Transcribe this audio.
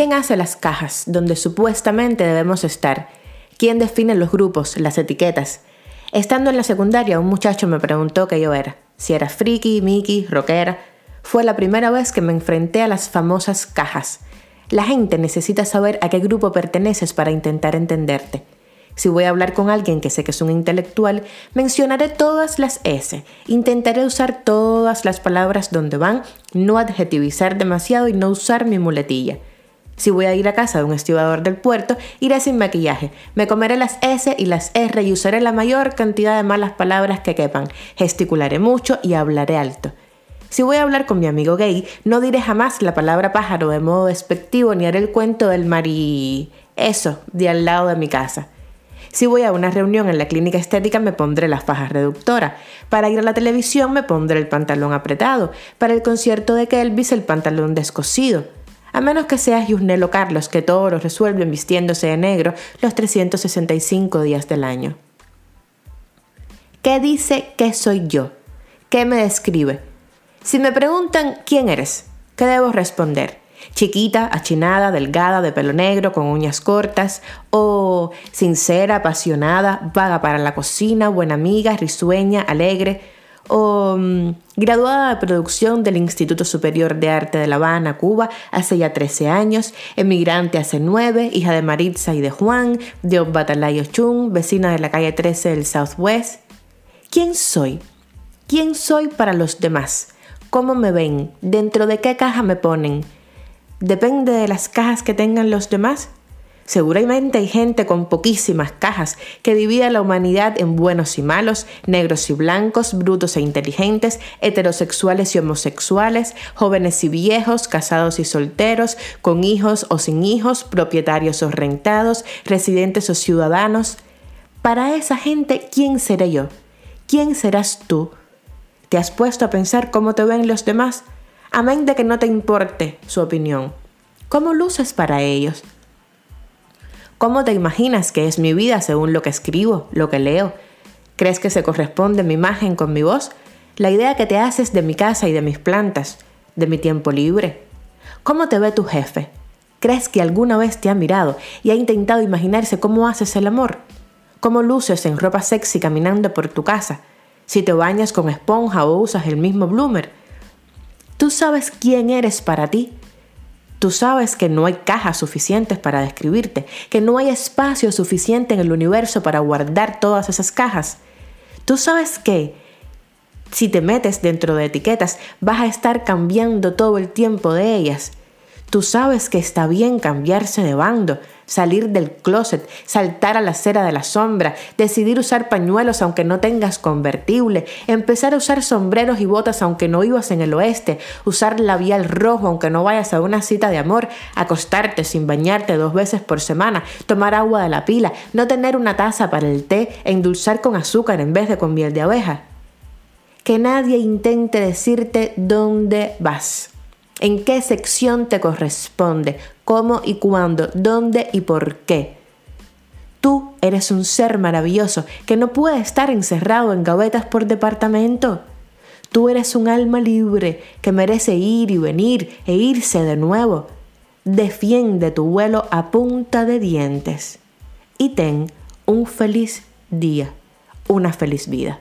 ¿Quién hace las cajas donde supuestamente debemos estar? ¿Quién define los grupos, las etiquetas? Estando en la secundaria, un muchacho me preguntó qué yo era. Si era friki, Mickey, rockera. Fue la primera vez que me enfrenté a las famosas cajas. La gente necesita saber a qué grupo perteneces para intentar entenderte. Si voy a hablar con alguien que sé que es un intelectual, mencionaré todas las S. Intentaré usar todas las palabras donde van, no adjetivizar demasiado y no usar mi muletilla. Si voy a ir a casa de un estibador del puerto, iré sin maquillaje. Me comeré las S y las R y usaré la mayor cantidad de malas palabras que quepan. Gesticularé mucho y hablaré alto. Si voy a hablar con mi amigo gay, no diré jamás la palabra pájaro de modo despectivo ni haré el cuento del mari... eso, de al lado de mi casa. Si voy a una reunión en la clínica estética me pondré las fajas reductoras. Para ir a la televisión me pondré el pantalón apretado. Para el concierto de Kelvis el pantalón descosido. A menos que seas Yusnelo Carlos, que todo lo resuelven vistiéndose de negro los 365 días del año. ¿Qué dice que soy yo? ¿Qué me describe? Si me preguntan quién eres, ¿qué debo responder? Chiquita, achinada, delgada, de pelo negro, con uñas cortas, o sincera, apasionada, vaga para la cocina, buena amiga, risueña, alegre, o mm, graduada de producción del Instituto Superior de Arte de La Habana, Cuba, hace ya 13 años, emigrante hace 9, hija de Maritza y de Juan, de Obatalayo Chung, vecina de la calle 13 del Southwest. ¿Quién soy? ¿Quién soy para los demás? ¿Cómo me ven? ¿Dentro de qué caja me ponen? ¿Depende de las cajas que tengan los demás? Seguramente hay gente con poquísimas cajas que divide a la humanidad en buenos y malos, negros y blancos, brutos e inteligentes, heterosexuales y homosexuales, jóvenes y viejos, casados y solteros, con hijos o sin hijos, propietarios o rentados, residentes o ciudadanos. Para esa gente, ¿quién seré yo? ¿Quién serás tú? ¿Te has puesto a pensar cómo te ven los demás? Amén de que no te importe su opinión. ¿Cómo luces para ellos? ¿Cómo te imaginas que es mi vida según lo que escribo, lo que leo? ¿Crees que se corresponde mi imagen con mi voz? La idea que te haces de mi casa y de mis plantas, de mi tiempo libre. ¿Cómo te ve tu jefe? ¿Crees que alguna vez te ha mirado y ha intentado imaginarse cómo haces el amor? ¿Cómo luces en ropa sexy caminando por tu casa? si te bañas con esponja o usas el mismo bloomer. Tú sabes quién eres para ti. Tú sabes que no hay cajas suficientes para describirte, que no hay espacio suficiente en el universo para guardar todas esas cajas. Tú sabes que si te metes dentro de etiquetas vas a estar cambiando todo el tiempo de ellas. Tú sabes que está bien cambiarse de bando, salir del closet, saltar a la acera de la sombra, decidir usar pañuelos aunque no tengas convertible, empezar a usar sombreros y botas aunque no vivas en el oeste, usar labial rojo aunque no vayas a una cita de amor, acostarte sin bañarte dos veces por semana, tomar agua de la pila, no tener una taza para el té, endulzar con azúcar en vez de con miel de abeja. Que nadie intente decirte dónde vas en qué sección te corresponde, cómo y cuándo, dónde y por qué. Tú eres un ser maravilloso que no puede estar encerrado en gavetas por departamento. Tú eres un alma libre que merece ir y venir e irse de nuevo. Defiende tu vuelo a punta de dientes y ten un feliz día, una feliz vida.